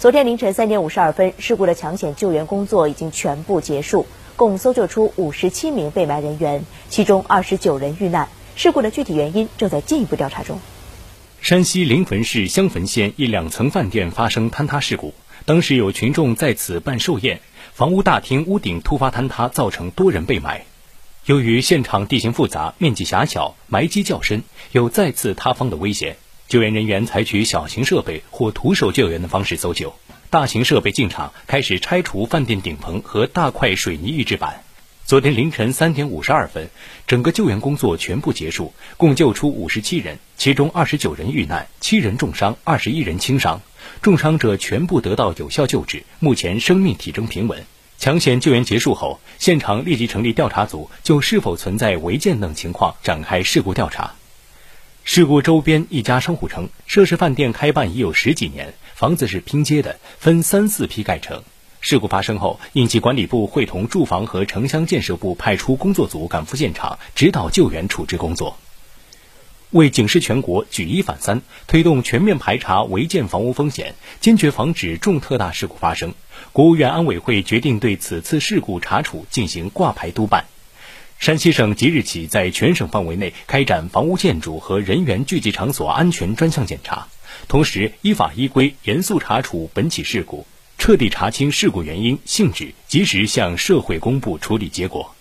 昨天凌晨三点五十二分，事故的抢险救援工作已经全部结束，共搜救出五十七名被埋人员，其中二十九人遇难。事故的具体原因正在进一步调查中。山西临汾市襄汾县一两层饭店发生坍塌事故，当时有群众在此办寿宴，房屋大厅屋顶突发坍塌，造成多人被埋。由于现场地形复杂、面积狭小、埋积较深，有再次塌方的危险。救援人员采取小型设备或徒手救援的方式搜救，大型设备进场开始拆除饭店顶棚和大块水泥预制板。昨天凌晨三点五十二分，整个救援工作全部结束，共救出五十七人，其中二十九人遇难，七人重伤，二十一人轻伤。重伤者全部得到有效救治，目前生命体征平稳。抢险救援结束后，现场立即成立调查组，就是否存在违建等情况展开事故调查。事故周边一家商户称，涉事饭店开办已有十几年，房子是拼接的，分三四批盖成。事故发生后，应急管理部会同住房和城乡建设部派出工作组赶赴现场，指导救援处置工作。为警示全国举一反三，推动全面排查违建房屋风险，坚决防止重特大事故发生，国务院安委会决定对此次事故查处进行挂牌督办。山西省即日起在全省范围内开展房屋建筑和人员聚集场所安全专项检查，同时依法依规严肃查处本起事故，彻底查清事故原因性质，及时向社会公布处理结果。